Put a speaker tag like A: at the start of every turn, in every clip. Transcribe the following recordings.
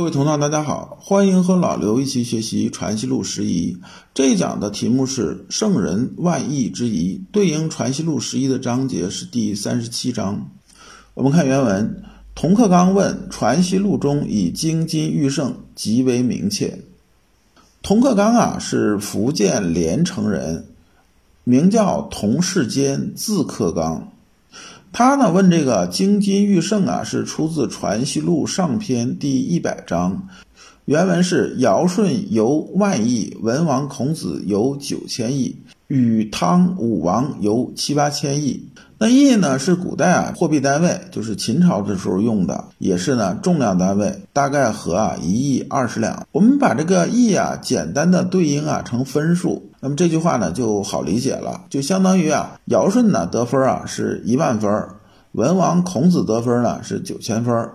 A: 各位同道，大家好，欢迎和老刘一起学习《传习录》十一。这一讲的题目是“圣人万亿之宜”，对应《传习录》十一的章节是第三十七章。我们看原文：童克刚问，《传习录》中以精金玉盛极为明切。童克刚啊，是福建连城人，名叫童世坚，字克刚。他呢问这个京津豫盛啊，是出自《传习录》上篇第一百章，原文是尧舜由万亿，文王孔子由九千亿，禹汤武王由七八千亿。那亿呢是古代啊货币单位，就是秦朝的时候用的，也是呢重量单位，大概和啊一亿二十两。我们把这个亿啊简单的对应啊成分数，那么这句话呢就好理解了，就相当于啊尧舜呢得分啊是一万分，文王孔子得分呢是九千分。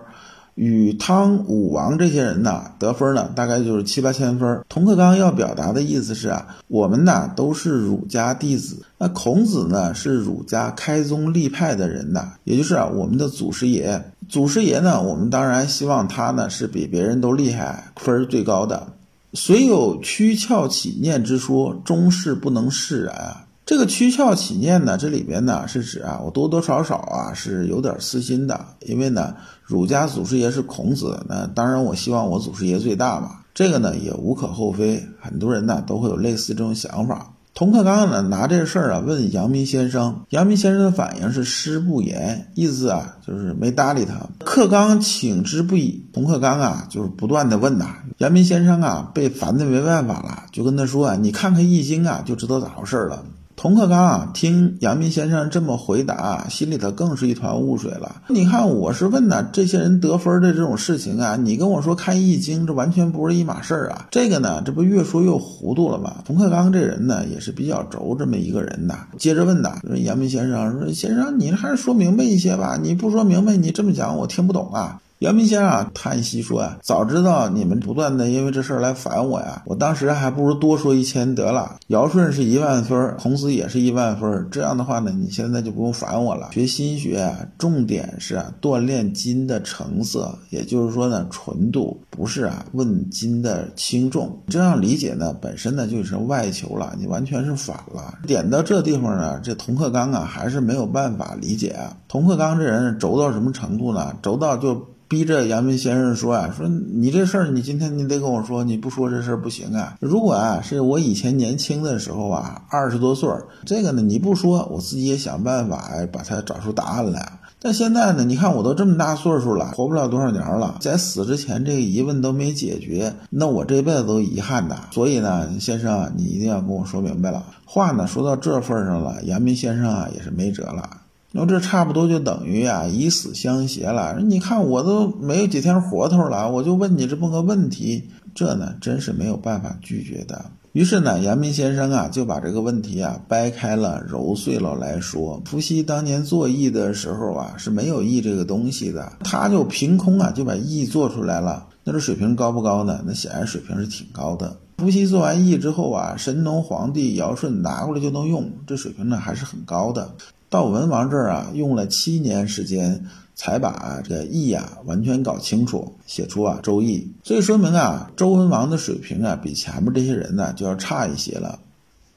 A: 禹汤武王这些人呢，得分呢大概就是七八千分。童克刚要表达的意思是啊，我们呢都是儒家弟子，那孔子呢是儒家开宗立派的人呐，也就是啊我们的祖师爷。祖师爷呢，我们当然希望他呢是比别人都厉害，分最高的。虽有躯壳起念之说，终是不能释然啊。这个躯壳起念呢，这里边呢是指啊，我多多少少啊是有点私心的，因为呢，儒家祖师爷是孔子，那当然我希望我祖师爷最大嘛，这个呢也无可厚非，很多人呢都会有类似这种想法。童克刚呢拿这事儿啊问阳明先生，阳明先生的反应是师不言，意思啊就是没搭理他。克刚请之不已，童克刚啊就是不断的问呐，阳明先生啊被烦的没办法了，就跟他说啊，你看看易经啊就知道咋回事了。冯克刚啊，听阳明先生这么回答，心里头更是一团雾水了。你看，我是问呢，这些人得分的这种事情啊，你跟我说看易经，这完全不是一码事儿啊。这个呢，这不越说越糊涂了吗？冯克刚这人呢，也是比较轴这么一个人呐。接着问呐，说阳明先生说，先生你还是说明白一些吧，你不说明白，你这么讲我听不懂啊。姚明先生啊，叹息说呀：“早知道你们不断的因为这事儿来烦我呀，我当时还不如多说一千得了。尧舜是一万分，孔子也是一万分，这样的话呢，你现在就不用烦我了。学心学啊，重点是啊，锻炼金的成色，也就是说呢，纯度，不是啊，问金的轻重。这样理解呢，本身呢就是外求了，你完全是反了。点到这地方呢，这童克刚啊，还是没有办法理解啊。童克刚这人轴到什么程度呢？轴到就。”逼着阳明先生说啊，说你这事儿，你今天你得跟我说，你不说这事儿不行啊。如果啊是我以前年轻的时候啊，二十多岁儿，这个呢你不说，我自己也想办法把它找出答案来。但现在呢，你看我都这么大岁数了，活不了多少年了，在死之前这个疑问都没解决，那我这辈子都遗憾的。所以呢，先生啊你一定要跟我说明白了。话呢说到这份上了，阳明先生啊也是没辙了。那这差不多就等于啊以死相挟了。你看我都没有几天活头了，我就问你这么个问题，这呢真是没有办法拒绝的。于是呢，阳明先生啊就把这个问题啊掰开了揉碎了来说。伏羲当年做易的时候啊是没有易这个东西的，他就凭空啊就把易做出来了。那这水平高不高呢？那显然水平是挺高的。伏羲做完易之后啊，神农皇帝尧舜拿过来就能用，这水平呢还是很高的。到文王这儿啊，用了七年时间才把这个易啊完全搞清楚，写出啊《周易》。所以说明啊，周文王的水平啊，比前面这些人呢就要差一些了。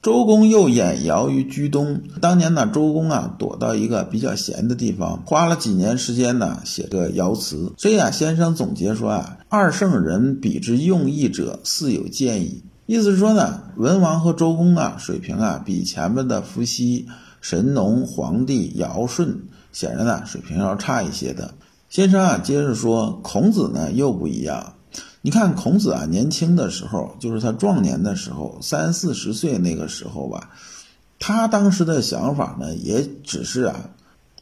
A: 周公又演尧于居东。当年呢，周公啊躲到一个比较闲的地方，花了几年时间呢写个爻辞。所以啊，先生总结说啊，二圣人比之用易者，似有见矣。意思是说呢，文王和周公啊水平啊比前面的伏羲。神农皇帝尧舜显然呢水平要差一些的。先生啊接着说，孔子呢又不一样。你看孔子啊年轻的时候，就是他壮年的时候，三四十岁那个时候吧，他当时的想法呢也只是啊，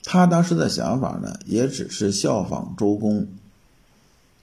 A: 他当时的想法呢也只是效仿周公。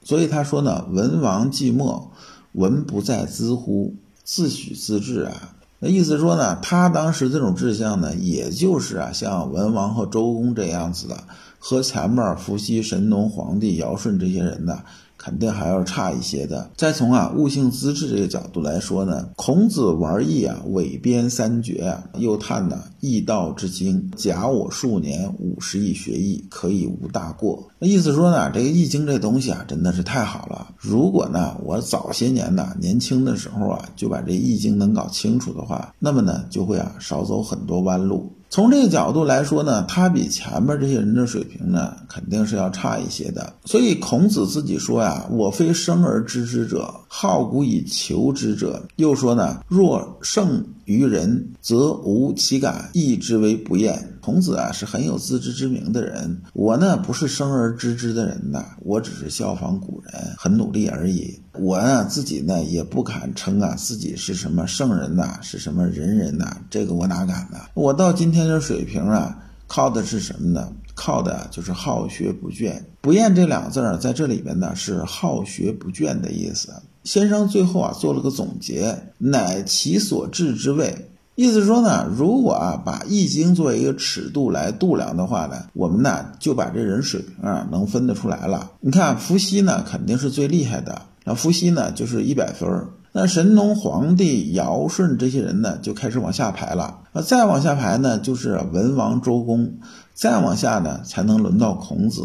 A: 所以他说呢，文王寂寞，文不在兹乎？自诩自治啊。那意思说呢，他当时这种志向呢，也就是啊，像文王和周公这样子的，和前面伏羲、神农、黄帝、尧舜这些人呢。肯定还要差一些的。再从啊悟性资质这个角度来说呢，孔子玩易啊，伪编三绝啊，又叹呢易道之精，假我数年五十亿学艺，可以无大过。那意思说呢，这个易经这东西啊，真的是太好了。如果呢我早些年呢年轻的时候啊，就把这易经能搞清楚的话，那么呢就会啊少走很多弯路。从这个角度来说呢，他比前面这些人的水平呢，肯定是要差一些的。所以孔子自己说呀：“我非生而知之者，好古以求之者。”又说呢：“若圣于人，则无其感，义之为不厌。”孔子啊是很有自知之明的人，我呢不是生而知之的人呐，我只是效仿古人，很努力而已。我呢自己呢也不敢称啊自己是什么圣人呐，是什么仁人呐，这个我哪敢呢？我到今天这水平啊，靠的是什么呢？靠的就是好学不倦。不厌这两个字儿在这里边呢是好学不倦的意思。先生最后啊做了个总结，乃其所至之谓。意思说呢，如果啊把易经作为一个尺度来度量的话呢，我们呢就把这人水平啊能分得出来了。你看伏羲呢肯定是最厉害的，那伏羲呢就是一百分儿，那神农、黄帝、尧舜这些人呢就开始往下排了，那再往下排呢就是文王、周公，再往下呢才能轮到孔子。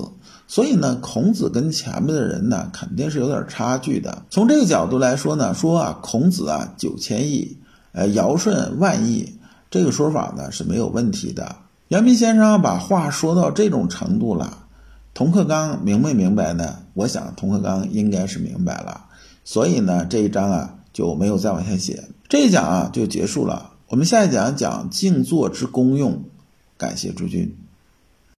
A: 所以呢，孔子跟前面的人呢肯定是有点差距的。从这个角度来说呢，说啊孔子啊九千亿。呃，尧舜万亿这个说法呢是没有问题的。杨明先生把话说到这种程度了，童克刚明没明白呢？我想童克刚应该是明白了，所以呢这一章啊就没有再往下写。这一讲啊就结束了，我们下一讲讲静坐之功用。感谢诸君。